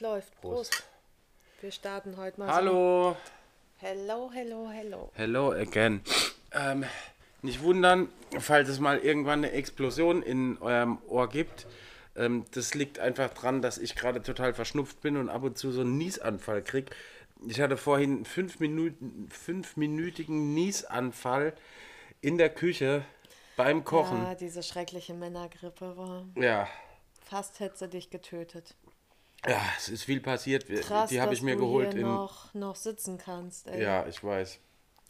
es läuft. Prost. Prost. Wir starten heute mal Hallo, so. Hello, hello, hello. hello again. Ähm, nicht wundern, falls es mal irgendwann eine Explosion in eurem Ohr gibt. Ähm, das liegt einfach dran, dass ich gerade total verschnupft bin und ab und zu so einen Niesanfall krieg. Ich hatte vorhin einen fünf Minuten, fünfminütigen Niesanfall in der Küche beim Kochen. Ja, diese schreckliche Männergrippe war. Ja, Fast hätte sie dich getötet. Ja, es ist viel passiert. Krass, Die habe dass ich mir du geholt hier in. noch, noch sitzen kannst. Ey. Ja, ich weiß.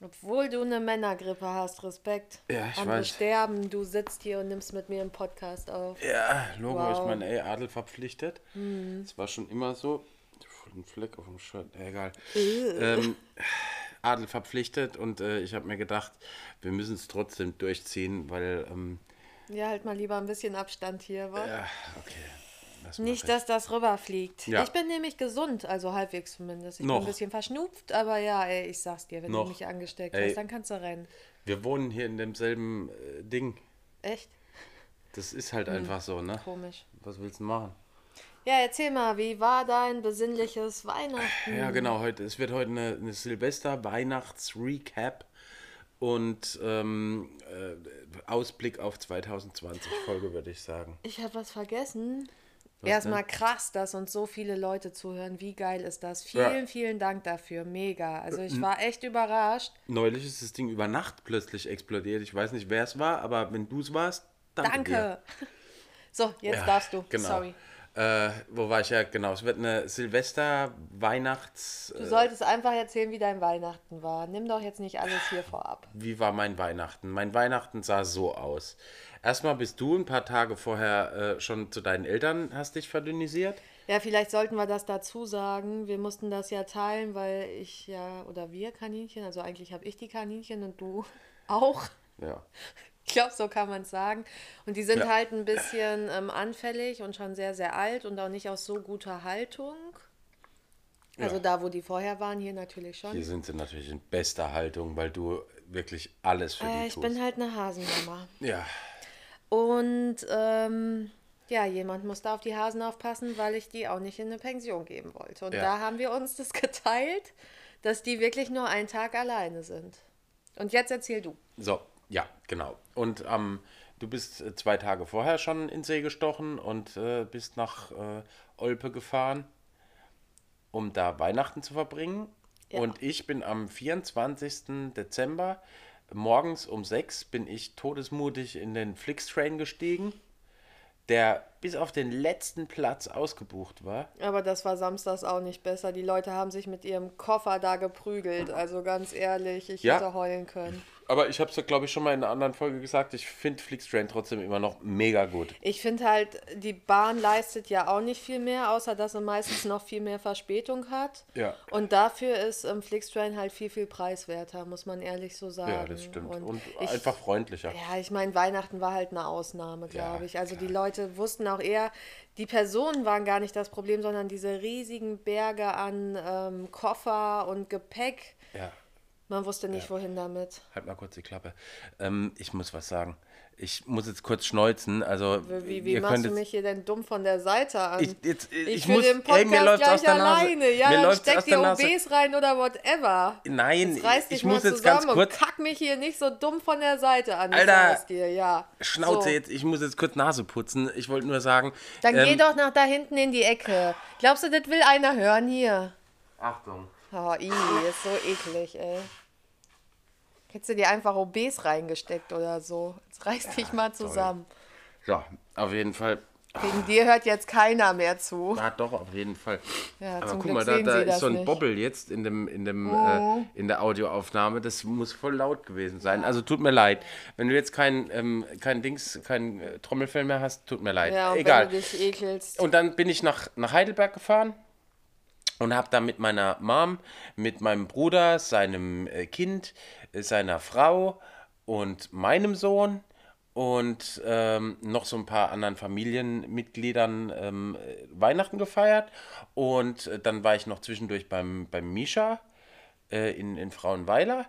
Obwohl du eine Männergrippe hast, Respekt. Ja, ich Andere weiß. sterben, du sitzt hier und nimmst mit mir einen Podcast auf. Ja, Logo, Wow. ich meine, ey, Adel verpflichtet. Das war schon immer so. Ein Fleck auf dem Shirt, egal. ähm, Adel verpflichtet und äh, ich habe mir gedacht, wir müssen es trotzdem durchziehen, weil, ähm, Ja, halt mal lieber ein bisschen Abstand hier, wa? ja, okay. Das Nicht, ich. dass das rüberfliegt. Ja. Ich bin nämlich gesund, also halbwegs zumindest. Ich Noch. bin ein bisschen verschnupft, aber ja, ey, ich sag's dir, wenn Noch. du mich angesteckt Ey. hast, dann kannst du rennen. Wir wohnen hier in demselben äh, Ding. Echt? Das ist halt einfach so, ne? Komisch. Was willst du machen? Ja, erzähl mal, wie war dein besinnliches Weihnachten? Ja, genau, heute, es wird heute eine, eine Silvester-Weihnachts-Recap und ähm, äh, Ausblick auf 2020 Folge, würde ich sagen. Ich habe was vergessen. Erstmal krass, dass uns so viele Leute zuhören. Wie geil ist das? Vielen, Ja. vielen Dank dafür. Mega. Also ich war echt überrascht. Neulich ist das Ding über Nacht plötzlich explodiert. Ich weiß nicht, wer es war, aber wenn du es warst, danke. Danke. Dir. So, jetzt Ja, darfst du. Genau. Sorry. Äh, wo war ich ja? Genau, es wird eine Silvester-Weihnachts... Du solltest einfach erzählen, wie dein Weihnachten war. Nimm doch jetzt nicht alles hier vorab. Wie war mein Weihnachten? Mein Weihnachten sah so aus. Erstmal bist du ein paar Tage vorher äh, schon zu deinen Eltern, hast dich verdünnisiert. Ja, vielleicht sollten wir das dazu sagen. Wir mussten das ja teilen, weil ich ja, oder wir Kaninchen, also eigentlich habe ich die Kaninchen und du auch. Ja. Ich glaube, so kann man es sagen. Und die sind Ja. halt ein bisschen ähm, anfällig und schon sehr, sehr alt und auch nicht aus so guter Haltung. Also Ja. da, wo die vorher waren, hier natürlich schon. Hier sind sie natürlich in bester Haltung, weil du wirklich alles für Äh, die ich tust. bin halt eine Hasenmama. ja, Und ähm, ja, jemand musste auf die Hasen aufpassen, weil ich die auch nicht in eine Pension geben wollte. Und Ja. da haben wir uns das geteilt, dass die wirklich nur einen Tag alleine sind. Und jetzt erzähl du. so, ja, genau. Und ähm, du bist äh, zwei Tage vorher schon in See gestochen und äh, bist nach äh, Olpe gefahren, um da Weihnachten zu verbringen. Ja. Und ich bin am 24. Dezember morgens um sechs bin ich todesmutig in den Flixtrain gestiegen, der bis auf den letzten Platz ausgebucht war. Aber das war samstags auch nicht besser. Die Leute haben sich mit ihrem Koffer da geprügelt. Also ganz ehrlich, ich Ja. hätte heulen können. Aber ich habe es, glaube ich, schon mal in einer anderen Folge gesagt, ich finde Flixtrain trotzdem immer noch mega gut. Ich finde halt, die Bahn leistet ja auch nicht viel mehr, außer dass sie meistens noch viel mehr Verspätung hat. Ja. Und dafür ist ähm, Flixtrain halt viel, viel preiswerter, muss man ehrlich so sagen. Ja, das stimmt. Und, ich, einfach freundlicher. Ja, ich meine, Weihnachten war halt eine Ausnahme, Ja, glaube ich. Also die Leute wussten auch eher, die Personen waren gar nicht das Problem, sondern diese riesigen Berge an ähm, Koffer und Gepäck. Ja, Man wusste nicht, wohin damit. halt mal kurz die Klappe. Ähm, ich muss was sagen. Ich muss jetzt kurz schneuzen. Also, Wie, wie ihr machst du mich hier denn dumm von der Seite an? Ich- jetzt- ich will muss- den ey, Podcast mir läuft's gleich aus der Nase. alleine. Ja, Mir dann steck Nase. OBs rein oder whatever. Nein, Jetzt reiß dich ich mal muss jetzt ganz kurz. kack mich hier nicht so dumm von der Seite an. Ich Alter, dir, ja. Schnauze So. jetzt, ich muss jetzt kurz Nase putzen. Ich wollte nur sagen. Dann ähm, geh doch nach da hinten in die Ecke. Glaubst du, das will einer hören hier? Achtung. Oh, i, ist so eklig, ey. Hättest du dir einfach OBs reingesteckt oder so. Jetzt reiß dich mal zusammen. So, auf jeden Fall. Wegen dir hört jetzt keiner mehr zu. Ja, doch, auf jeden Fall. Ja, Aber guck Glück mal, da, da ist so ein nicht. Oh. Bobbel jetzt in, dem, in, dem, äh, in der Audioaufnahme. Das muss voll laut gewesen sein. Also tut mir leid. Wenn du jetzt kein, ähm, kein Dings, kein äh, Trommelfell mehr hast, tut mir leid. Ja, Egal. wenn du dich ekelst. Und dann bin ich nach, nach Heidelberg gefahren und habe da mit meiner Mom, mit meinem Bruder, seinem äh, Kind, seiner Frau und meinem Sohn und ähm, noch so ein paar anderen Familienmitgliedern ähm, äh, Weihnachten gefeiert. Und äh, dann war ich noch zwischendurch beim, beim Misha äh, in, in Frauenweiler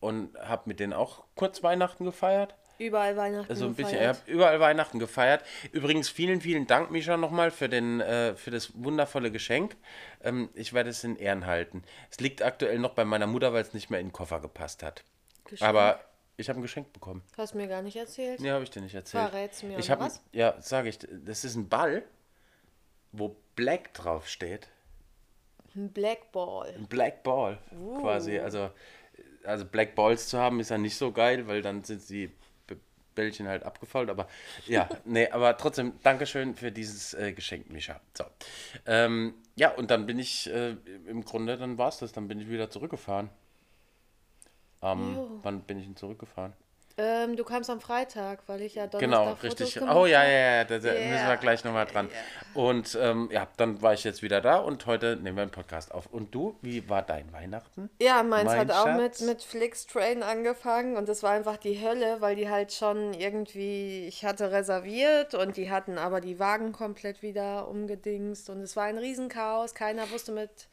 und habe mit denen auch kurz Weihnachten gefeiert. Überall Weihnachten So ein bisschen, ich gefeiert. habe überall Weihnachten gefeiert. Übrigens, vielen, vielen Dank, Misha, nochmal für, den, äh, für das wundervolle Geschenk. Ähm, ich werde es in Ehren halten. Es liegt aktuell noch bei meiner Mutter, weil es nicht mehr in den Koffer gepasst hat. Geschenk? Aber ich habe ein Geschenk bekommen. Hast mir gar nicht erzählt. Nee, habe ich dir nicht erzählt. Verrät's mir, Ich habe, was? ja, sage ich, das ist ein Ball, wo Black drauf steht. Ein Black Ball. Ein Black Ball quasi. Also, also Black Balls zu haben ist ja nicht so geil, weil dann sind die B- Bällchen halt abgefault. Aber ja, nee, aber trotzdem, Dankeschön für dieses äh, Geschenk, Mischa. So. Ähm, ja, und dann bin ich äh, im Grunde, dann war es das, dann bin ich wieder zurückgefahren. Ähm, wann bin ich denn zurückgefahren? Ähm, du kamst am Freitag, weil ich ja Donnerstag Genau, Fotos richtig. Oh ja, ja, ja, da, da müssen wir gleich nochmal dran. Und ähm, ja, dann war ich jetzt wieder da und heute nehmen wir einen Podcast auf. Und du, wie war dein Weihnachten? Ja, meins Mein hat auch Schatz. mit, mit Flixtrain angefangen und das war einfach die Hölle, weil die halt schon irgendwie, ich hatte reserviert und die hatten aber die Wagen komplett wieder umgedingst und es war ein Riesenchaos, keiner wusste mit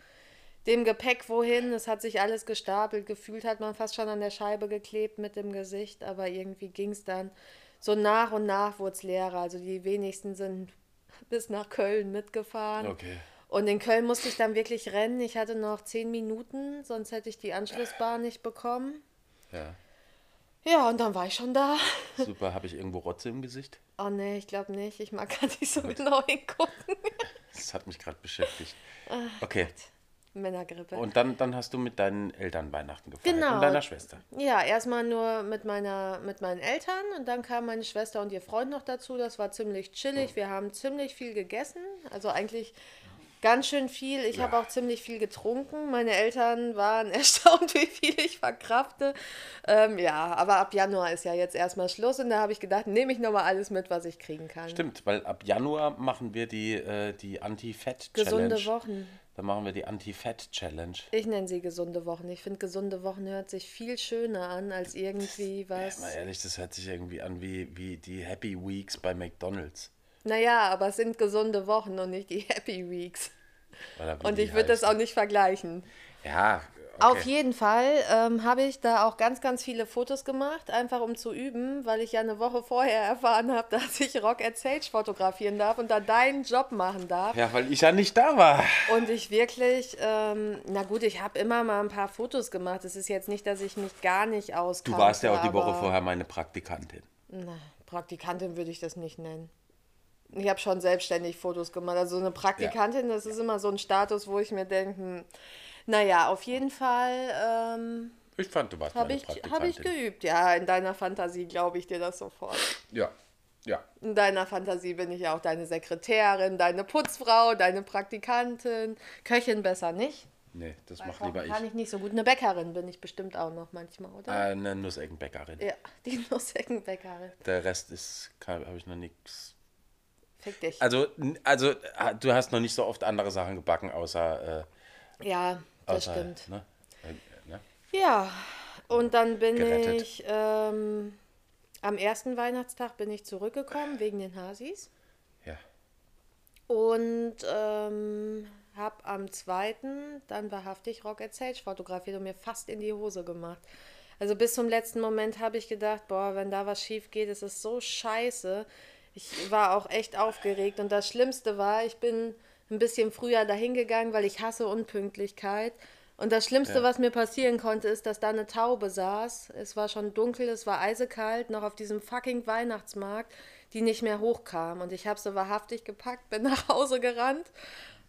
dem Gepäck wohin, es hat sich alles gestapelt, gefühlt hat man fast schon an der Scheibe geklebt mit dem Gesicht, aber irgendwie ging es dann so nach und nach wurde es leerer, also die wenigsten sind bis nach Köln mitgefahren. Okay. Und in Köln musste ich dann wirklich rennen. Ich hatte noch zehn Minuten, sonst hätte ich die Anschlussbahn nicht bekommen. Ja, Ja, und dann war ich schon da. super. Habe ich irgendwo Rotze im Gesicht? Oh nee, ich glaube nicht. Ich mag gar nicht so genau hingucken. Das hat mich gerade beschäftigt. Okay. Männergrippe. Und dann, dann hast du mit deinen Eltern Weihnachten gefeiert Genau. und deiner Schwester. Ja, erstmal nur mit, meiner, mit meinen Eltern und dann kam meine Schwester und ihr Freund noch dazu. Das war ziemlich chillig. Wir haben ziemlich viel gegessen. Also eigentlich ganz schön viel. Ich habe auch ziemlich viel getrunken. Meine Eltern waren erstaunt, wie viel ich verkrafte. Ähm, ja, aber ab Januar ist ja jetzt erstmal Schluss und da habe ich gedacht, nehme ich nochmal alles mit, was ich kriegen kann. Stimmt, weil ab Januar machen wir die, äh, die Anti-Fett-Challenge. Gesunde Wochen. Dann machen wir die Anti-Fett-Challenge. Ich nenne sie gesunde Wochen. Ich finde, gesunde Wochen hört sich viel schöner an als irgendwie was. Mal ehrlich, das hört sich irgendwie an wie, wie die Happy Weeks bei McDonalds. Naja, aber es sind gesunde Wochen und nicht die Happy Weeks. Und ich würde das auch nicht vergleichen. Ja, okay. Auf jeden Fall ähm, habe ich da auch ganz, ganz viele Fotos gemacht, einfach um zu üben, weil ich ja eine Woche vorher erfahren habe, dass ich Rock at Sage fotografieren darf und da deinen Job machen darf. Ja, weil ich ja nicht da war. Und ich wirklich, ähm, na gut, ich habe immer mal ein paar Fotos gemacht. Es ist jetzt nicht, dass ich mich gar nicht auskannte. Du warst ja auch die Woche vorher meine Praktikantin. Na, Praktikantin würde ich das nicht nennen. Ich habe schon selbstständig Fotos gemacht. Also eine Praktikantin, das ist immer so ein Status, wo ich mir denke, hm, naja, auf jeden Fall ähm, Ich fand, du warst habe meine ich, Praktikantin. hab ich geübt. Ja, in deiner Fantasie glaube ich dir das sofort. Ja, ja. In deiner Fantasie bin ich ja auch deine Sekretärin, deine Putzfrau, deine Praktikantin. Köchin besser nicht. Nee, das macht lieber kochen kann ich. ich nicht so gut. Eine Bäckerin bin ich bestimmt auch noch manchmal, oder? Äh, eine Nusseckenbäckerin. Ja, die Nusseckenbäckerin. Der Rest ist, habe ich noch nichts. Fick dich. Also, also, äh, du hast noch nicht so oft andere Sachen gebacken, außer. Äh, ja, das außer stimmt. Ne? Äh, ne? Ja, und dann bin Gerettet. ich ähm, am ersten Weihnachtstag bin ich zurückgekommen wegen den Hasis Ja. und ähm, habe am zweiten dann wahrhaftig Rock at Sage fotografiert und mir fast in die Hose gemacht. Also bis zum letzten Moment habe ich gedacht, boah, wenn da was schief geht, ist es so scheiße. Ich war auch echt aufgeregt und das Schlimmste war, ich bin ein bisschen früher dahin gegangen, weil ich hasse Unpünktlichkeit. Und das Schlimmste, Ja. was mir passieren konnte, ist, dass da eine Taube saß. Es war schon dunkel, es war eisekalt, noch auf diesem fucking Weihnachtsmarkt, die nicht mehr hochkam. Und ich habe sie wahrhaftig gepackt, bin nach Hause gerannt,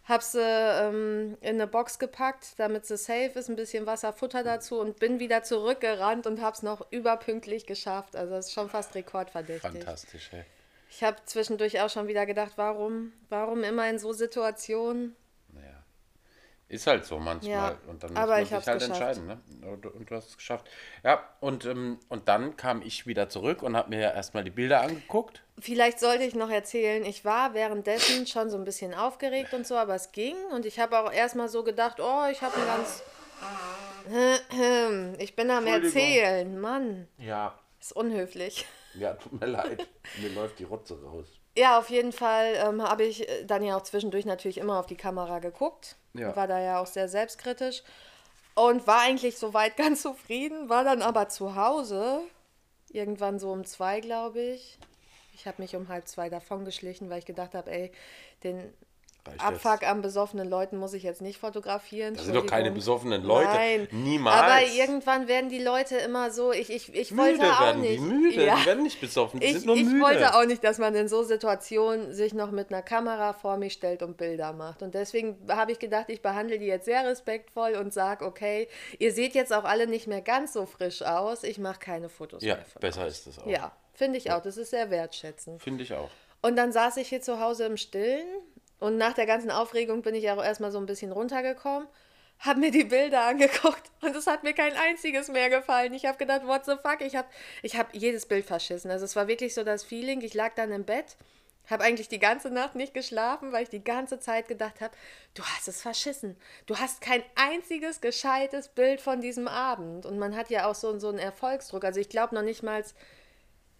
habe sie ähm, in eine Box gepackt, damit sie safe ist, ein bisschen Wasser, Futter dazu und bin wieder zurückgerannt und habe es noch überpünktlich geschafft. Also das ist schon fast rekordverdächtig. Fantastisch, ey. Ich habe zwischendurch auch schon wieder gedacht, warum, warum immer in so Situationen? Naja. Ist halt so manchmal. Ja, und dann muss aber man ich sich halt geschafft. entscheiden. Ne? Und, und du hast es geschafft. Ja, und, ähm, und dann kam ich wieder zurück und habe mir erstmal die Bilder angeguckt. Vielleicht sollte ich noch erzählen, ich war währenddessen schon so ein bisschen aufgeregt und so, aber es ging. Und ich habe auch erstmal so gedacht, oh, ich habe ein ganz... Ich bin am. Erzählen, Mann, Ja. ist unhöflich. Ja, tut mir leid. mir läuft die Rotze raus. Ja, auf jeden Fall ähm, habe ich äh, dann ja auch zwischendurch natürlich immer auf die Kamera geguckt. Ja. War da ja auch sehr selbstkritisch. Und war eigentlich soweit ganz zufrieden, war dann aber zu Hause Irgendwann so um zwei, glaube ich. Ich habe mich um halb zwei davon geschlichen, weil ich gedacht habe, ey, den Reicht Abfuck jetzt. an besoffenen Leuten muss ich jetzt nicht fotografieren. Das sind doch keine besoffenen Leute. Nein. Niemals. Aber irgendwann werden die Leute immer so, ich, ich, ich wollte müde auch werden nicht. die müde. Ja. Die werden nicht besoffen, die Ich, sind nur ich müde. wollte auch nicht, dass man in so Situationen sich noch mit einer Kamera vor mich stellt und Bilder macht. Und deswegen habe ich gedacht, ich behandle die jetzt sehr respektvoll und sage, okay, ihr seht jetzt auch alle nicht mehr ganz so frisch aus. Ich mache keine Fotos ja, mehr von besser ist das auch. Ja, finde ich auch. Das ist sehr wertschätzend. Finde ich auch. Und dann saß ich hier zu Hause im Stillen und nach der ganzen Aufregung bin ich auch erstmal so ein bisschen runtergekommen, habe mir die Bilder angeguckt und es hat mir kein einziges mehr gefallen. Ich habe gedacht, what the fuck? Ich habe ich hab jedes Bild verschissen. Also es war wirklich so das Feeling, ich lag dann im Bett, habe eigentlich die ganze Nacht nicht geschlafen, weil ich die ganze Zeit gedacht habe, du hast es verschissen. Du hast kein einziges gescheites Bild von diesem Abend. Und man hat ja auch so, so einen Erfolgsdruck. Also ich glaube noch nicht mal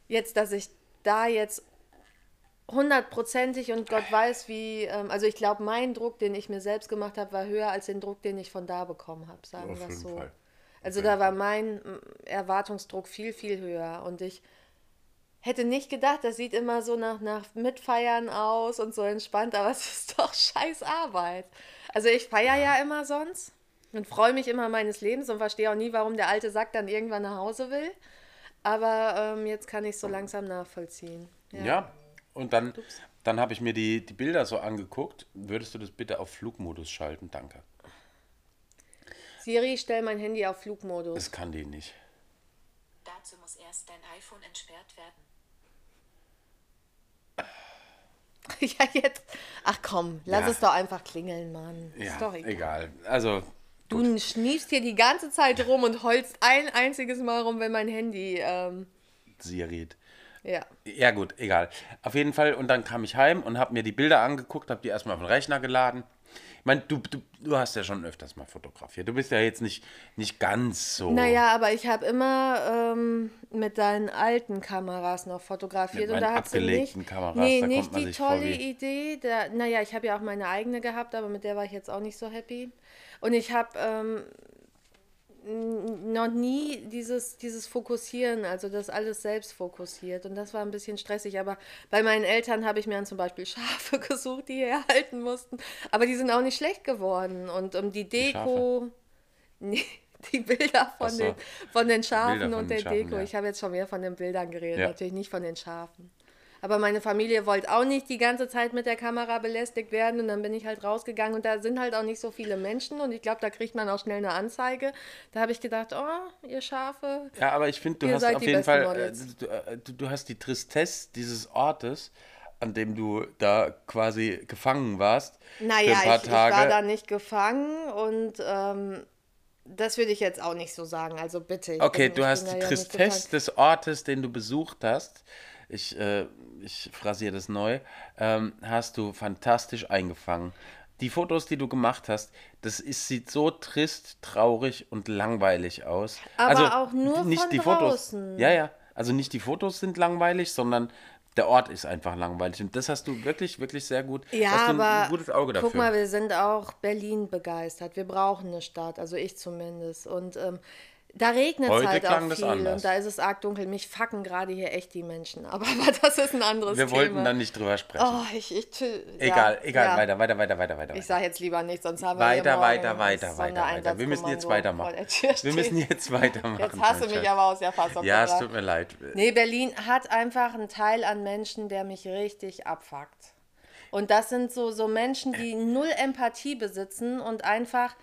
jetzt, dass ich da jetzt hundertprozentig und Gott weiß wie, ähm, also ich glaube, mein Druck, den ich mir selbst gemacht habe, war höher als den Druck, den ich von da bekommen habe, sagen wir es so. Fall. Also da war mein mm, Erwartungsdruck viel, viel höher und ich hätte nicht gedacht, das sieht immer so nach, nach Mitfeiern aus und so entspannt, aber es ist doch scheiß Arbeit. Also ich feiere ja immer sonst und freue mich immer meines Lebens und verstehe auch nie, warum der alte Sack dann irgendwann nach Hause will. Aber ähm, jetzt kann ich es so langsam nachvollziehen. Ja, und dann, dann habe ich mir die, die Bilder so angeguckt. Würdest du das bitte auf Flugmodus schalten? Danke. Siri, stell mein Handy auf Flugmodus. Das kann die nicht. Dazu muss erst dein iPhone entsperrt werden. ja, jetzt. Ach komm, lass Ja. es doch einfach klingeln, Mann. Ja, ist doch egal. egal. Also, Du schniefst hier die ganze Zeit rum und holst ein einziges Mal rum, wenn mein Handy. Ähm, Siri. Ja. Ja, gut, egal. Auf jeden Fall, und dann kam ich heim und habe mir die Bilder angeguckt, habe die erstmal auf den Rechner geladen. Ich meine, du, du, du hast ja schon öfters mal fotografiert. Du bist ja jetzt nicht, nicht ganz so. Naja, aber ich habe immer ähm, mit deinen alten Kameras noch fotografiert. Mit und da sie nicht, abgelegten Kameras, nee, da nicht die tolle wie- Idee. Da, naja, ich habe ja auch meine eigene gehabt, aber mit der war ich jetzt auch nicht so happy. Und ich habe ähm, noch nie dieses, dieses Fokussieren, also das alles selbst fokussiert. Und das war ein bisschen stressig. Aber bei meinen Eltern habe ich mir dann zum Beispiel Schafe gesucht, die herhalten mussten. Aber die sind auch nicht schlecht geworden. Und um die Deko. Nee, die Bilder von, so. den, von den Schafen Bilder und den der Schafen, Deko. ja. Ich habe jetzt schon mehr von den Bildern geredet, Ja. natürlich nicht von den Schafen. Aber meine Familie wollte auch nicht die ganze Zeit mit der Kamera belästigt werden und dann bin ich halt rausgegangen und da sind halt auch nicht so viele Menschen und ich glaube, da kriegt man auch schnell eine Anzeige. Da habe ich gedacht, oh, ihr Schafe. Ja, aber ich finde, du hast auf die jeden Fall, äh, du, äh, du, du hast die Tristesse dieses Ortes, an dem du da quasi gefangen warst. Naja, für ein paar ich, ich Tage. war da nicht gefangen und ähm, das würde ich jetzt auch nicht so sagen. Also bitte. Okay, bin- du hast die da ja Tristesse des Ortes, den du besucht hast. Ich, äh, ich phrasiere das neu. Ähm, hast du fantastisch eingefangen. Die Fotos, die du gemacht hast, das ist, sieht so trist, traurig und langweilig aus. Also Aber auch nur nicht von die Fotos. draußen. Ja, ja. Also nicht die Fotos sind langweilig, sondern der Ort ist einfach langweilig. Und das hast du wirklich, wirklich sehr gut. Ja, hast du ein, aber ein gutes Auge dafür. guck mal, wir sind auch Berlin begeistert. Wir brauchen eine Stadt, also ich zumindest. Und ähm, da regnet es halt auch viel und da ist es arg dunkel. Mich fucken gerade hier echt die Menschen. Aber, aber das ist ein anderes wir Thema. wollten da nicht drüber sprechen. Oh, ich, ich, egal, ja, egal, ja. weiter, weiter, weiter, weiter, weiter. Ich sage jetzt lieber nichts, sonst haben wir Weiter, weiter, weiter, weiter, weiter. Wir müssen jetzt weitermachen. Wir müssen jetzt weitermachen. Jetzt hast du mich aber aus der Fassung Ja, es tut mir leid. Nee, Berlin hat einfach einen Teil an Menschen, der mich richtig abfuckt. Und das sind so, so Menschen, die null Empathie besitzen und einfach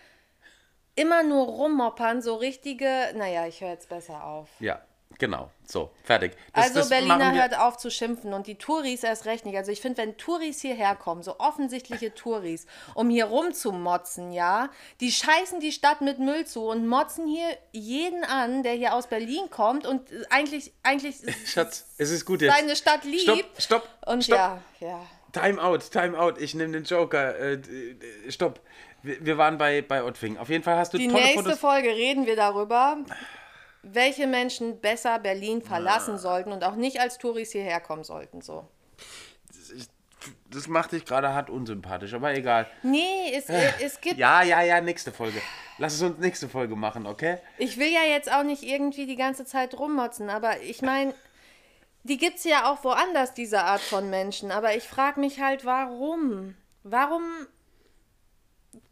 immer nur rummoppern, so richtige, naja, ich höre jetzt besser auf. Ja, genau. So, fertig. Das, also das Berliner hört auf zu schimpfen und die Touris erst recht nicht. Also ich finde, wenn Touris hierher kommen, so offensichtliche Touris, um hier rumzumotzen, ja, die scheißen die Stadt mit Müll zu und motzen hier jeden an, der hier aus Berlin kommt und eigentlich, eigentlich Schatz, es ist gut jetzt. seine Stadt liebt. Stopp, stopp, Und stopp. ja, ja. Time out, time out. Ich nehme den Joker. Äh, stopp. Wir, wir waren bei, bei Ottwing. Auf jeden Fall hast du Die tolle nächste Fotos. Folge reden wir darüber, welche Menschen besser Berlin verlassen sollten und auch nicht als Touris hierher kommen sollten. So. das macht dich gerade hart unsympathisch, aber egal. Nee, es, äh, es gibt. Ja, ja, ja, nächste Folge. Lass es uns nächste Folge machen, okay? Ich will ja jetzt auch nicht irgendwie die ganze Zeit rummotzen, aber ich meine, die gibt es ja auch woanders, diese Art von Menschen. Aber ich frage mich halt, warum? Warum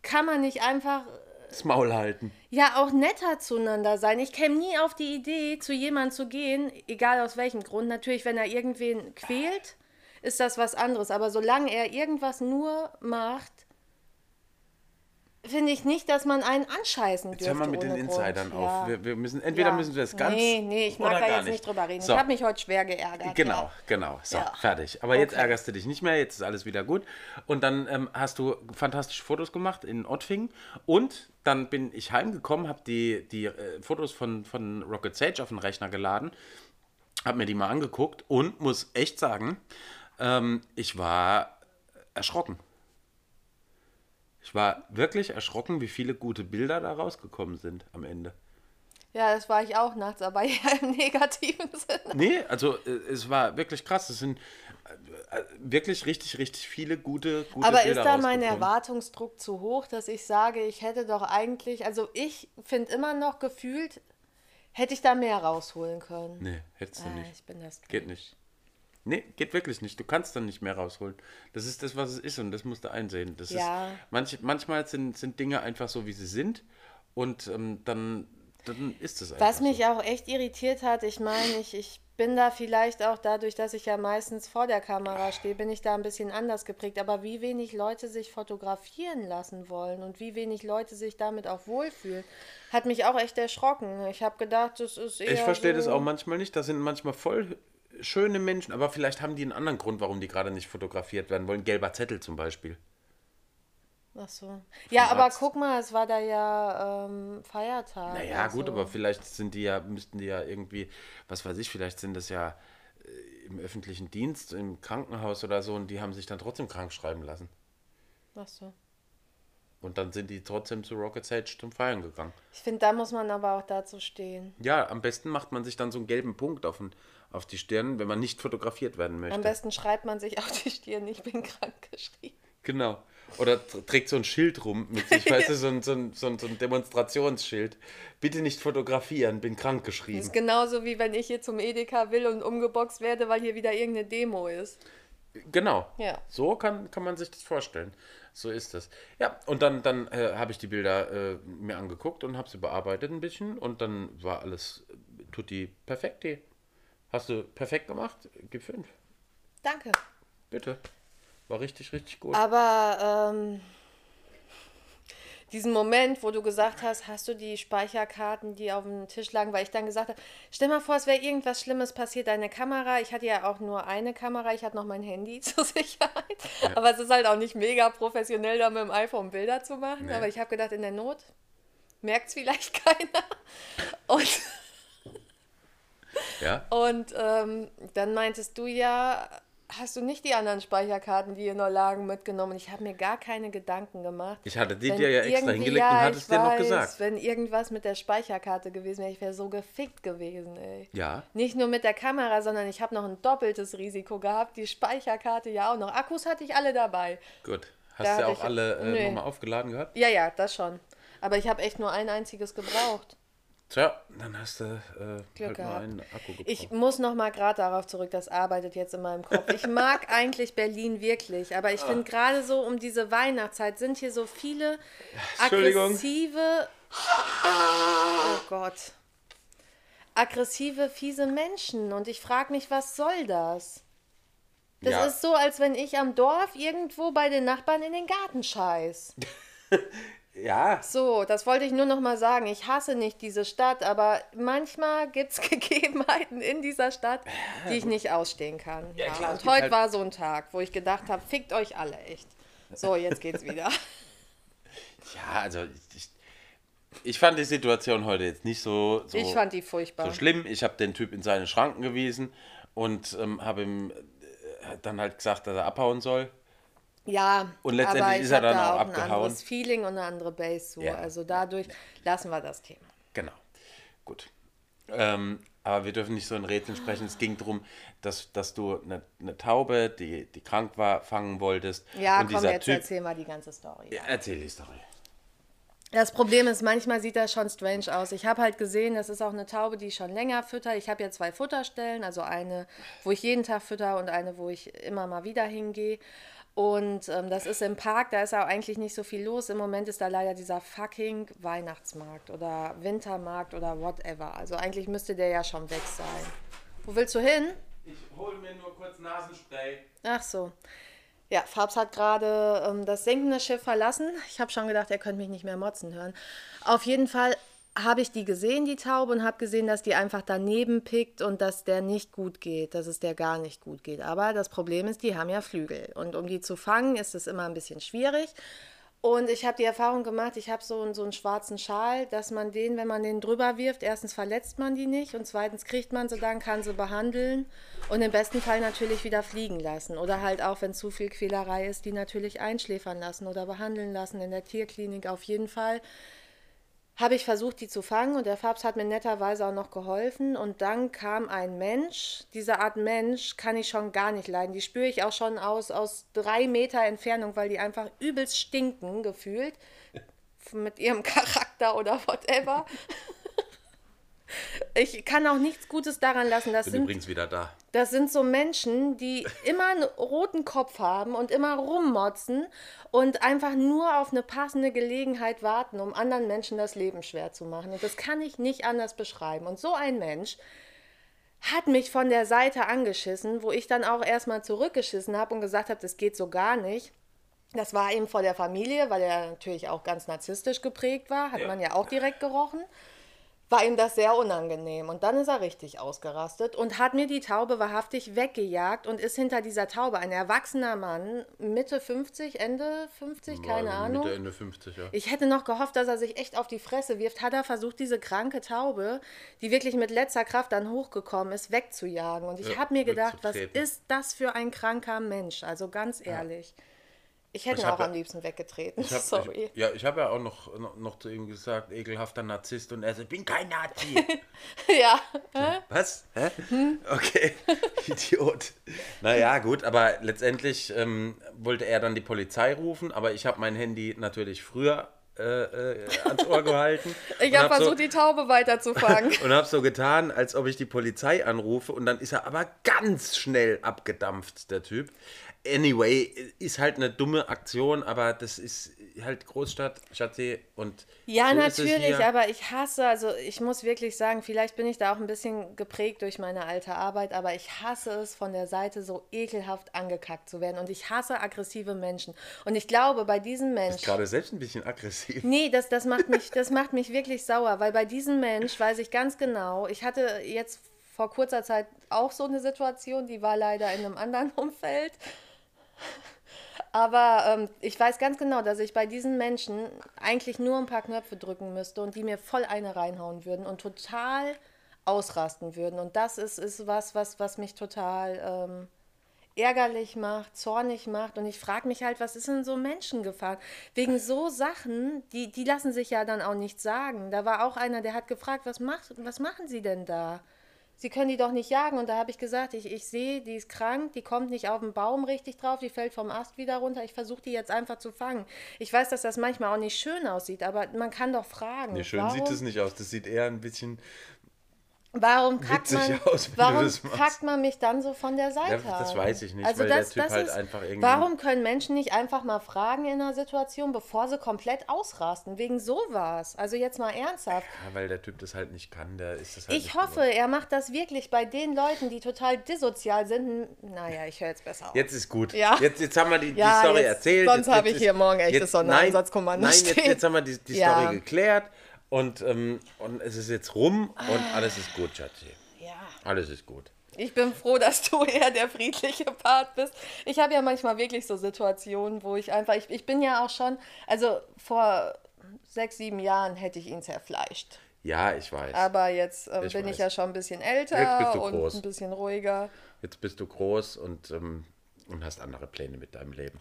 kann man nicht einfach Das Maul halten. ja auch netter zueinander sein? Ich käme nie auf die Idee, zu jemandem zu gehen, egal aus welchem Grund. Natürlich, wenn er irgendwen quält, ist das was anderes. Aber solange er irgendwas nur macht, finde ich nicht, dass man einen anscheißen dürfte. Jetzt hör mal mit den Insidern Grund. auf. Ja. Wir, wir müssen, entweder Ja. müssen wir das ganz. Nee, nee, ich mag da jetzt nicht drüber reden. So. Ich habe mich heute schwer geärgert. Genau, Ja. genau. So, Ja. fertig. Aber jetzt Okay. ärgerst du dich nicht mehr, jetzt ist alles wieder gut. Und dann ähm, hast du fantastische Fotos gemacht in Ottfing. Und dann bin ich heimgekommen, habe die, die äh, Fotos von, von Rocket Sage auf den Rechner geladen, habe mir die mal angeguckt und muss echt sagen, ähm, ich war erschrocken. Ich war wirklich erschrocken, wie viele gute Bilder da rausgekommen sind am Ende. Ja, das war ich auch nachts, aber ja im negativen Sinne. Nee, also äh, es war wirklich krass. Es sind äh, äh, wirklich richtig, richtig viele gute, gute Aber ist Bilder da mein. Erwartungsdruck zu hoch, dass ich sage, ich hätte doch eigentlich, also ich finde immer noch gefühlt, hätte ich da mehr rausholen können. Nee, hättest du Ah, nicht. ich bin das. Geht nicht. Nee, geht wirklich nicht. Du kannst dann nicht mehr rausholen. Das ist das, was es ist und das musst du einsehen. Das Ja. ist, manch, manchmal sind, sind Dinge einfach so, wie sie sind und ähm, dann, dann ist es einfach Was mich so. auch echt irritiert hat, ich meine, ich, ich bin da vielleicht auch dadurch, dass ich ja meistens vor der Kamera stehe, bin ich da ein bisschen anders geprägt. Aber wie wenig Leute sich fotografieren lassen wollen und wie wenig Leute sich damit auch wohlfühlen, hat mich auch echt erschrocken. Ich habe gedacht, das ist eher Ich verstehe so, das auch manchmal nicht. Das sind manchmal voll schöne Menschen, aber vielleicht haben die einen anderen Grund, warum die gerade nicht fotografiert werden wollen. Gelber Zettel zum Beispiel. Ach so. Ja, aber guck mal, es war da ja ähm, Feiertag. Naja, gut, also. aber vielleicht sind die ja, müssten die ja irgendwie, was weiß ich, vielleicht sind das ja äh, im öffentlichen Dienst, im Krankenhaus oder so und die haben sich dann trotzdem krank schreiben lassen. Ach so. Und dann sind die trotzdem zu Rocket Sage zum Feiern gegangen. Ich finde, da muss man aber auch dazu stehen. Ja, am besten macht man sich dann so einen gelben Punkt auf, den, auf die Stirn, wenn man nicht fotografiert werden möchte. Am besten schreibt man sich auf die Stirn, ich bin krank geschrieben. Genau. Oder tr- trägt so ein Schild rum mit sich, weißt du, so ein, so, ein, so, ein, Demonstrationsschild. Bitte nicht fotografieren, bin krank Das geschrieben. ist genauso wie wenn ich hier zum Edeka will und umgeboxt werde, weil hier wieder irgendeine Demo ist. Genau. Ja. So kann, kann man sich das vorstellen. So ist das. Ja, und dann, dann äh, habe ich die Bilder äh, mir angeguckt und habe sie bearbeitet ein bisschen und dann war alles äh, tutti perfekti. Hast du perfekt gemacht? Gib fünf. Danke. Bitte. War richtig, richtig gut. Aber ähm, diesen Moment, wo du gesagt hast, hast du die Speicherkarten, die auf dem Tisch lagen, weil ich dann gesagt habe, stell mal vor, es wäre irgendwas Schlimmes passiert, deine Kamera, ich hatte ja auch nur eine Kamera, ich hatte noch mein Handy zur Sicherheit, aber es ist halt auch nicht mega professionell, da mit dem iPhone Bilder zu machen, Nee. aber ich habe gedacht, in der Not merkt es vielleicht keiner. Und Ja? Und ähm, dann meintest du ja, hast du nicht die anderen Speicherkarten, die hier noch lagen, mitgenommen? Ich habe mir gar keine Gedanken gemacht. Ich hatte die dir ja extra hingelegt und ja, hatte ich es dir noch gesagt. Wenn irgendwas mit der Speicherkarte gewesen wäre, ich wäre so gefickt gewesen, ey. Ja. Nicht nur mit der Kamera, sondern ich habe noch ein doppeltes Risiko gehabt. Die Speicherkarte ja auch noch. Akkus hatte ich alle dabei. Gut. Da Hast du hatte ja auch ich- alle äh, nochmal aufgeladen gehabt? Ja, ja, das schon. Aber ich habe echt nur ein einziges gebraucht. Tja, dann hast du äh, Glück halt gehabt. einen Akku gebraucht. Ich muss noch mal gerade darauf zurück, das arbeitet jetzt in meinem Kopf. Ich mag eigentlich Berlin wirklich, aber ich Ah. finde gerade so um diese Weihnachtszeit sind hier so viele aggressive, oh Gott, aggressive, fiese Menschen und ich frage mich, was soll das? Das Ja. ist so, als wenn ich am Dorf irgendwo bei den Nachbarn in den Garten scheiß. ja, So, das wollte ich nur noch mal sagen. Ich hasse nicht diese Stadt, aber manchmal gibt es Gegebenheiten in dieser Stadt, die ich nicht ausstehen kann. Ja, klar, es und heute halt- war so ein Tag, wo ich gedacht habe, fickt euch alle echt. So, jetzt geht's wieder. ja, also ich, ich fand die Situation heute jetzt nicht so, so, Ich fand die furchtbar. so schlimm. Ich habe den Typ in seine Schranken gewiesen und ähm, habe ihm äh, dann halt gesagt, dass er abhauen soll. Ja, Und letztendlich aber ist er dann da auch auch ein abgehauen. anderes Feeling und eine andere Base. So. Ja. Also dadurch lassen wir das Thema. Genau. Gut. Ähm, aber wir dürfen nicht so in Rätseln sprechen. Es ging darum, dass, dass du eine, eine Taube, die, die krank war, fangen wolltest. Ja, und komm, dieser jetzt Typ, erzähl mal die ganze Story. Ja, erzähl die Story. Das Problem ist, manchmal sieht das schon strange aus. Ich habe halt gesehen, das ist auch eine Taube, die ich schon länger fütter. Ich habe ja zwei Futterstellen, also eine, wo ich jeden Tag fütter und eine, wo ich immer mal wieder hingehe. Und ähm, das ist im Park, da ist auch eigentlich nicht so viel los. Im Moment ist da leider dieser fucking Weihnachtsmarkt oder Wintermarkt oder whatever. Also eigentlich müsste der ja schon weg sein. Wo willst du hin? Ich hole mir nur kurz Nasenspray. Ach so. Ja, Fabs hat gerade ähm, das sinkende Schiff verlassen. Ich habe schon gedacht, er könnte mich nicht mehr motzen hören. Auf jeden Fall habe ich die gesehen, die Taube, und habe gesehen, dass die einfach daneben pickt und dass der nicht gut geht, dass es der gar nicht gut geht. Aber das Problem ist, die haben ja Flügel. Und um die zu fangen, ist es immer ein bisschen schwierig. Und ich habe die Erfahrung gemacht, ich habe so, so einen schwarzen Schal, dass man den, wenn man den drüber wirft, erstens verletzt man die nicht und zweitens kriegt man sie dann, kann sie behandeln und im besten Fall natürlich wieder fliegen lassen. Oder halt auch, wenn zu viel Quälerei ist, die natürlich einschläfern lassen oder behandeln lassen in der Tierklinik auf jeden Fall habe ich versucht, die zu fangen und der Fabs hat mir netterweise auch noch geholfen. Und dann kam ein Mensch. Diese Art Mensch kann ich schon gar nicht leiden. Die spüre ich auch schon aus, aus drei Meter Entfernung, weil die einfach übelst stinken, gefühlt. Mit ihrem Charakter oder whatever. Ich kann auch nichts Gutes daran lassen. Das Bin sind übrigens wieder da. das sind so Menschen, die immer einen roten Kopf haben und immer rummotzen und einfach nur auf eine passende Gelegenheit warten, um anderen Menschen das Leben schwer zu machen. Und das kann ich nicht anders beschreiben. Und so ein Mensch hat mich von der Seite angeschissen, wo ich dann auch erstmal zurückgeschissen habe und gesagt habe, das geht so gar nicht. Das war eben vor der Familie, weil er natürlich auch ganz narzisstisch geprägt war, hat man ja auch direkt gerochen war ihm das sehr unangenehm. Und dann ist er richtig ausgerastet und hat mir die Taube wahrhaftig weggejagt und ist hinter dieser Taube ein erwachsener Mann, Mitte 50, Ende 50, keine Also Ahnung. Mitte, Ende 50, ja. Ich hätte noch gehofft, dass er sich echt auf die Fresse wirft. Hat er versucht, diese kranke Taube, die wirklich mit letzter Kraft dann hochgekommen ist, wegzujagen. Und ich Ja, habe mir gedacht, was ist das für ein kranker Mensch? Also ganz ehrlich. Ich hätte Ich ihn auch hab- am liebsten weggetreten. Ich hab, Sorry. Ich, ja, ich habe ja auch noch, noch, noch zu ihm gesagt, ekelhafter Narzisst und er so, ich bin kein Nazi. ja. Was? Hä? Okay, Idiot. Naja, gut, aber letztendlich ähm, wollte er dann die Polizei rufen, aber ich habe mein Handy natürlich früher äh, äh, ans Ohr gehalten. Ich habe hab versucht, so, die Taube weiterzufangen. und habe so getan, als ob ich die Polizei anrufe und dann ist er aber ganz schnell abgedampft, der Typ. Anyway, ist halt eine dumme Aktion, aber das ist halt Großstadt, Schatzi und Ja, so ist es natürlich, aber ich hasse, also ich muss wirklich sagen, vielleicht bin ich da auch ein bisschen geprägt durch meine alte Arbeit, aber ich hasse es, von der Seite so ekelhaft angekackt zu werden. Und ich hasse aggressive Menschen. Und ich glaube, bei diesem ist Mensch. gerade selbst ein bisschen aggressiv. Nee, das, das, macht mich, das macht mich wirklich sauer, weil bei diesem Mensch weiß ich ganz genau, ich hatte jetzt vor kurzer Zeit auch so eine Situation, die war leider in einem anderen Umfeld. Aber ähm, ich weiß ganz genau, dass ich bei diesen Menschen eigentlich nur ein paar Knöpfe drücken müsste und die mir voll eine reinhauen würden und total ausrasten würden. Und das ist, ist was, was, was mich total ähm, ärgerlich macht, zornig macht. Und ich frage mich halt, was ist denn so Menschengefahr? Wegen so Sachen, die, die lassen sich ja dann auch nicht sagen. Da war auch einer, der hat gefragt, was, macht, was machen Sie denn da? Sie können die doch nicht jagen. Und da habe ich gesagt, ich, ich sehe, die ist krank, die kommt nicht auf den Baum richtig drauf, die fällt vom Ast wieder runter. Ich versuche die jetzt einfach zu fangen. Ich weiß, dass das manchmal auch nicht schön aussieht, aber man kann doch fragen. Nee, schön warum, sieht es nicht aus. Das sieht eher ein bisschen. Warum kackt man, aus, warum kackt man mich dann so von der Seite Ja, das weiß ich nicht, also weil der das, Typ das halt ist, einfach irgendwie- Warum können Menschen nicht einfach mal fragen in einer Situation, bevor sie komplett ausrasten? Wegen sowas. Also jetzt mal ernsthaft. Ja, weil der Typ das halt nicht kann, der ist das halt Ich hoffe, gewohnt. er macht das wirklich bei den Leuten, die total dissozial sind. Naja, ich höre jetzt besser auf. Jetzt ist gut. Ja. Jetzt, jetzt haben wir die, die Ja, Story jetzt- erzählt. sonst jetzt, habe jetzt ich hier morgen echtes jetzt- Sondereinsatzkommando Nein, jetzt, stehen. jetzt haben wir die, die. Story geklärt und, ähm, und es ist jetzt rum und alles ist gut, Schatzi. Ja. Alles ist gut. Ich bin froh, dass du eher der friedliche Part bist. Ich habe ja manchmal wirklich so Situationen, wo ich einfach, ich, ich bin ja auch schon, also vor sechs, sieben Jahren hätte ich ihn zerfleischt. Ja, ich weiß. Aber jetzt ähm, Ich bin weiß. ich ja schon ein bisschen älter und groß. ein bisschen ruhiger. Jetzt bist du groß und, ähm, und hast andere Pläne mit deinem Leben.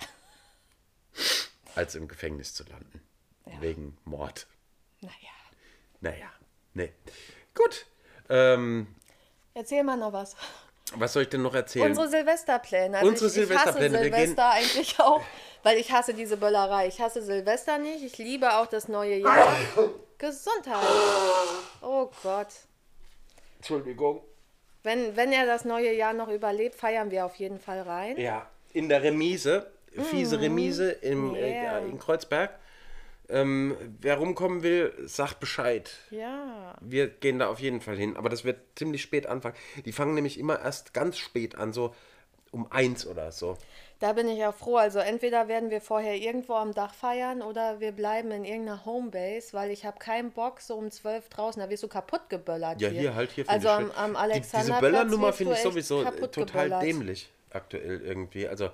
Als im Gefängnis zu landen. Wegen Mord. Naja. Naja, nee. Gut. Ähm, Erzähl mal noch was. was soll ich denn noch erzählen? Unsere Silvesterpläne. Also Unsere ich, Silvesterpläne, Ich hasse Silvester eigentlich auch, weil ich hasse diese Böllerei. Ich hasse Silvester nicht. Ich liebe auch das neue Jahr. Gesundheit. Oh Gott. Entschuldigung. Wenn, wenn er das neue Jahr noch überlebt, feiern wir auf jeden Fall rein. Ja, in der Remise, fiese Remise im, Mhm. Yeah. äh, in Kreuzberg. Ähm, wer rumkommen will, sagt Bescheid. Ja. Wir gehen da auf jeden Fall hin, aber das wird ziemlich spät anfangen. Die fangen nämlich immer erst ganz spät an, so um eins oder so. Da bin ich auch froh. Also entweder werden wir vorher irgendwo am Dach feiern oder wir bleiben in irgendeiner Homebase, weil ich habe keinen Bock, so um zwölf draußen, da wirst du kaputt geböllert. Ja, hier halt, hier Also ich am, am Die- Diese Alexanderplatz Böllernummer finde ich sowieso äh, total geböllert. dämlich aktuell irgendwie. Also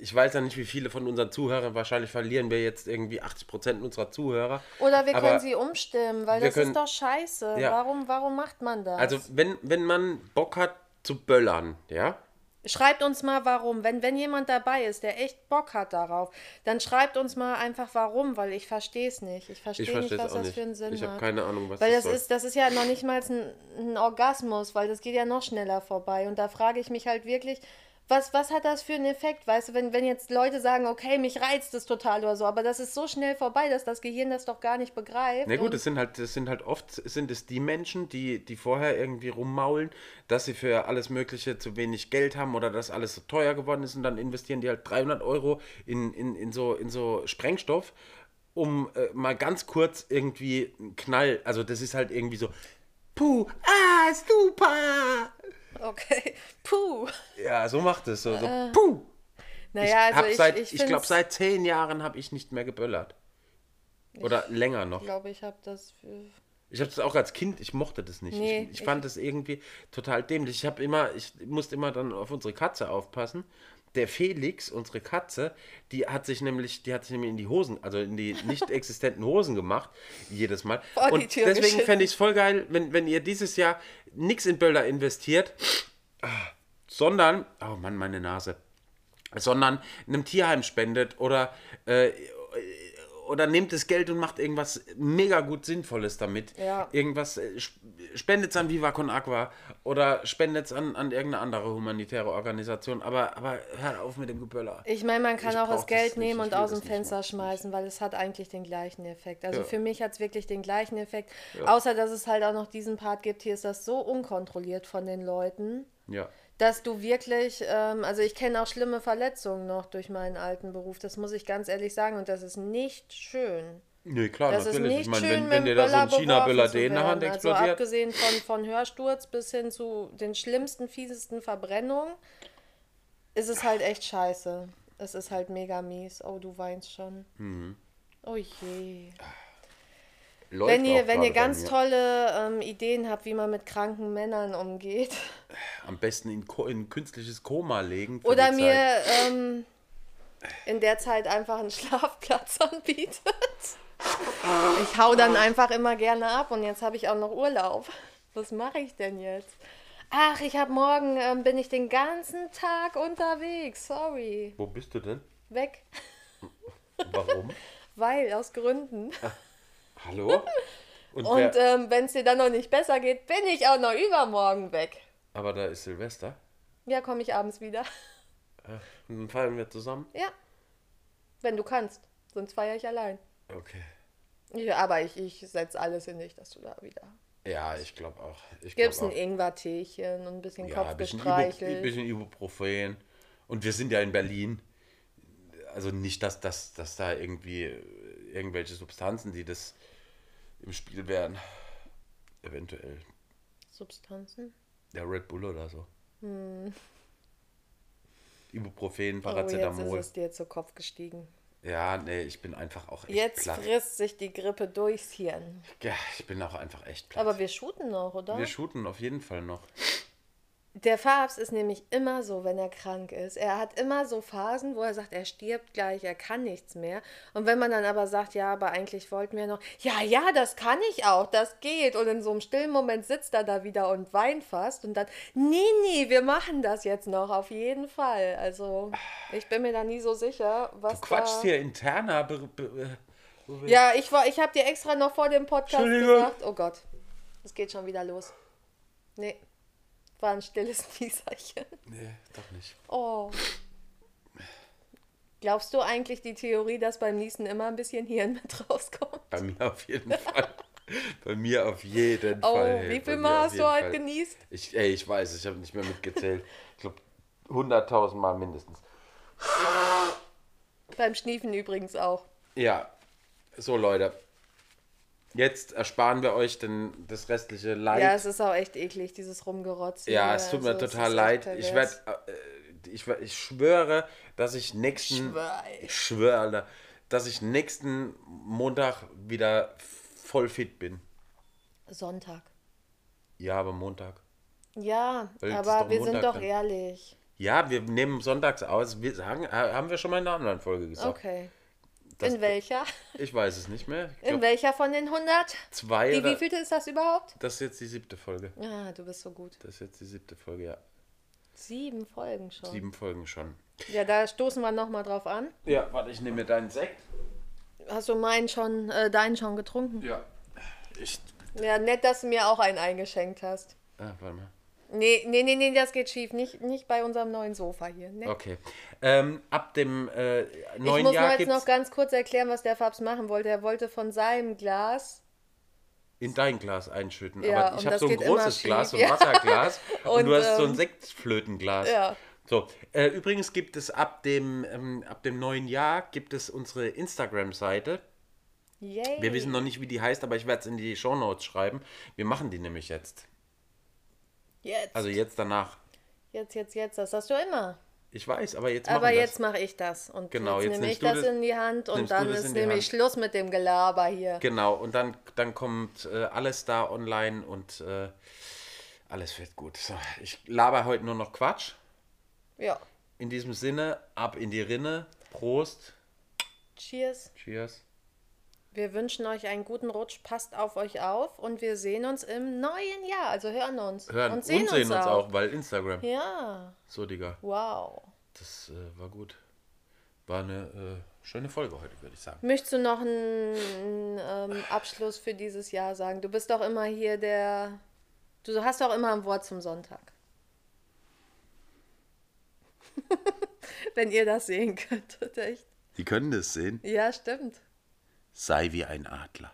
ich weiß ja nicht, wie viele von unseren Zuhörern, wahrscheinlich verlieren wir jetzt irgendwie 80 Prozent unserer Zuhörer. Oder wir können sie umstimmen, weil das können- ist doch scheiße. Ja. Warum, warum macht man das? Also wenn, wenn man Bock hat zu böllern, ja, Schreibt uns mal warum. Wenn, wenn jemand dabei ist, der echt Bock hat darauf, dann schreibt uns mal einfach warum, weil ich verstehe es nicht. Ich verstehe Ich nicht, was das nicht. für einen Sinn Ich hat. habe keine Ahnung, was Weil das das soll. ist, das ist ja noch nicht mal ein, ein Orgasmus, weil das geht ja noch schneller vorbei. Und da frage ich mich halt wirklich, was, was hat das für einen Effekt? Weißt du, wenn, wenn jetzt Leute sagen, okay, mich reizt das total oder so, aber das ist so schnell vorbei, dass das Gehirn das doch gar nicht begreift. Na gut, es sind halt, es sind halt oft sind es die Menschen, die, die vorher irgendwie rummaulen, dass sie für alles Mögliche zu wenig Geld haben oder dass alles so teuer geworden ist und dann investieren die halt 300 Euro in, in, in, so, in so Sprengstoff, um äh, mal ganz kurz irgendwie einen Knall, also das ist halt irgendwie so, puh, ah, super. Okay, puh. Ja, so macht es, so, so Äh. puh. Naja, ich also ich, seit, ich, ich, glaube, seit zehn Jahren habe ich nicht mehr geböllert. Oder länger noch. Ich glaube, ich habe das für Ich habe das auch als Kind, ich mochte das nicht. Nee, ich, ich ich- fand das irgendwie total dämlich. Ich habe immer, ich musste immer dann auf unsere Katze aufpassen. Der Felix, unsere Katze, die hat sich nämlich, die hat sich nämlich in die Hosen, also in die nicht existenten Hosen gemacht, jedes Mal. Die Und deswegen fände ich es voll geil, wenn, wenn ihr dieses Jahr nichts in Böller investiert, sondern, oh Mann, meine Nase, sondern einem Tierheim spendet oder äh, oder nehmt das Geld und macht irgendwas mega gut Sinnvolles damit. Ja. Irgendwas, äh, sp- spendet es an Viva Con Aqua oder spendet es an, an irgendeine andere humanitäre Organisation. Aber, aber hört auf mit dem Geböller. Ich meine, man kann Ich auch das Geld das nehmen und aus dem Fenster machen. schmeißen, weil es hat eigentlich den gleichen Effekt. Also Ja. für mich hat es wirklich den gleichen Effekt. Außer, dass es halt auch noch diesen Part gibt, hier ist das so unkontrolliert von den Leuten, Ja. Dass du wirklich, ähm, also ich kenne auch schlimme Verletzungen noch durch meinen alten Beruf, das muss ich ganz ehrlich sagen und das ist nicht schön. Nee, klar, Das ist natürlich. nicht Ich meine, schön, wenn, wenn dir da so ein Böller China-Böller in der Hand. Also explodiert. abgesehen von, von Hörsturz bis hin zu den schlimmsten, fiesesten Verbrennungen, ist es halt echt scheiße. Es ist halt mega mies. Oh, du weinst schon. Mhm. Oh je. Läuft Wenn ihr, wenn ihr ganz tolle ähm, Ideen habt, wie man mit kranken Männern umgeht, Am besten in, Ko- in künstliches Koma legen. für oder mir ähm, in der Zeit einfach einen Schlafplatz anbietet. Ich hau dann einfach immer gerne ab und jetzt habe ich auch noch Urlaub. Was mache ich denn jetzt? Ach, ich habe morgen, ähm, bin ich den ganzen Tag unterwegs. Sorry. Wo bist du denn? Weg. Warum? Weil, aus Gründen. Hallo? Und, Und ähm, wenn es dir dann noch nicht besser geht, bin ich auch noch übermorgen weg. Aber da ist Silvester. Ja, komme ich abends wieder. Und dann feiern wir zusammen. Ja. Wenn du kannst. Sonst feiere ich allein. Okay. Ja, aber ich, ich setze alles in dich, dass du da wieder. Ja, ich glaube auch. Ich Gibt's glaub ein. Ingwerteechen und ein bisschen Ja, ein bisschen, Ibu, Kopfgestreichelt. ein bisschen Ibuprofen. Und wir sind ja in Berlin. Also nicht, dass, dass, dass da irgendwie irgendwelche Substanzen, die das im Spiel wären. Eventuell. Substanzen? Der Red Bull oder so. Ibuprofen, Oh, jetzt Paracetamol. ist es dir zu Kopf gestiegen. ja, nee, ich bin einfach auch echt Jetzt platt. frisst sich die Grippe durchs Hirn. Ja, ich bin auch einfach echt platt. Aber wir shooten noch, oder? wir shooten auf jeden Fall noch. Der Fabs ist nämlich immer so, wenn er krank ist. Er hat immer so Phasen, wo er sagt, er stirbt gleich, er kann nichts mehr. Und wenn man dann aber sagt, ja, aber eigentlich wollten wir noch, ja, ja, das kann ich auch, das geht. Und in so einem stillen Moment sitzt er da wieder und weint fast. Und dann, nee, nee, wir machen das jetzt noch, auf jeden Fall. Also, ich bin mir da nie so sicher, was Du quatschst hier interner. Äh, Ja, ich, war- ich habe dir extra noch vor dem Podcast gesagt, oh Gott. Es geht schon wieder los. Nee. War ein stilles Nieserchen. Nee, doch nicht. Oh. Glaubst du eigentlich die Theorie, dass beim Niesen immer ein bisschen Hirn mit rauskommt? Bei mir auf jeden Fall. Bei mir auf jeden Oh, Fall. wie Bei viel Mal hast du heute genießt? Ich, ey, ich weiß, ich habe nicht mehr mitgezählt. Ich glaube, 100.000 Mal mindestens. Beim Schniefen übrigens auch. Ja, so Leute. Jetzt ersparen wir euch denn das restliche Leid. Ja, es ist auch echt eklig, dieses Rumgerotze. Ja, es tut mir Also, total leid. Ich werde, äh, ich, ich schwöre, dass ich nächsten, Schwör. ich schwöre, Alter, dass ich nächsten Montag wieder voll fit bin. Sonntag. Ja, aber Montag. Ja, Weil aber wir sind Montag doch dann. ehrlich. Ja, wir nehmen sonntags aus. Wir sagen, haben wir schon mal in einer anderen Folge gesagt. Okay. Das- in welcher? Ich weiß es nicht mehr. Ich In glaub, welcher von den 100? zwei Die oder, wievielte ist das überhaupt? Das ist jetzt die siebte Folge. Ah, du bist so gut. Das ist jetzt die siebte Folge, ja. Sieben Folgen schon. Sieben Folgen schon. Ja, da stoßen wir nochmal drauf an. Ja, warte, ich nehme mir deinen Sekt. Hast du meinen schon, äh, deinen schon getrunken? Ja. Ich. Ja, nett, dass du mir auch einen eingeschenkt hast. Ah, warte mal. Nee, nee, nee, nee, das geht schief. Nicht, nicht bei unserem neuen Sofa hier. Ne? Okay. Ähm, ab dem äh, Ich neuen muss Jahr jetzt gibt's noch ganz kurz erklären, was der Fabs machen wollte. Er wollte von seinem Glas. in dein Glas einschütten. Ja, Aber ich habe so ein großes Glas, so ein. Wasserglas. und, Und, du hast so ein ähm, Sektflötenglas. Ja. So, äh, übrigens gibt es ab dem, ähm, ab dem neuen Jahr gibt es unsere Instagram-Seite. Yay. Wir wissen noch nicht, wie die heißt, aber ich werde es in die Shownotes schreiben. Wir machen die nämlich jetzt. Jetzt. Also jetzt danach. jetzt, jetzt, jetzt. Das hast du immer. Ich weiß, aber jetzt machen Aber wir jetzt mache ich das. Und Genau, jetzt, jetzt nehme ich das das- in die Hand und dann das ist nämlich. Schluss mit dem Gelaber hier. Genau, und dann, dann kommt äh, alles da online und äh, alles wird gut. So, ich laber heute nur noch Quatsch. Ja. In diesem Sinne, ab in die Rinne. Prost. Cheers. Cheers. Wir wünschen euch einen guten Rutsch. Passt auf euch auf und wir sehen uns im neuen Jahr. Also hören uns. Hören und sehen, uns, auch. auch. weil Instagram. Ja. So, Digga. Wow. Das äh, war gut. War eine äh, schöne Folge heute, würde ich sagen. Möchtest du noch einen ähm, Abschluss für dieses Jahr sagen? Du bist doch immer hier der. Du hast doch immer ein Wort zum Sonntag. Wenn ihr das sehen könntet, echt. Die können das sehen. Ja, stimmt. Sei wie ein Adler.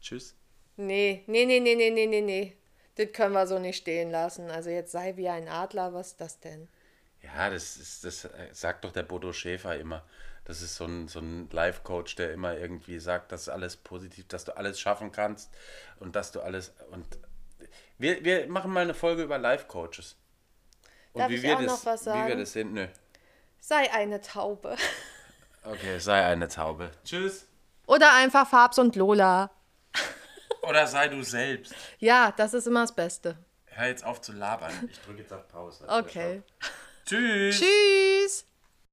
Tschüss. Nee, nee, nee, nee, nee, nee, nee, nee. Das können wir so nicht stehen lassen. Also jetzt sei wie ein Adler, was ist das denn? Ja, das ist, das äh, sagt doch der Bodo Schäfer immer. Das ist so ein, so ein Life-Coach, der immer irgendwie sagt, dass alles positiv, dass du alles schaffen kannst und dass du alles. Und wir, wir machen mal eine Folge über Life-Coaches. Und Darf wie ich wir auch das, noch was Wie wir sagen? das sehen, nö. Sei eine Taube. Okay, sei eine Taube. Tschüss. Oder einfach Farbs und Lola. Oder sei du selbst. Ja, das ist immer das Beste. Hör jetzt auf zu labern. Ich drücke jetzt auf Pause. Okay. Tschüss. Tschüss.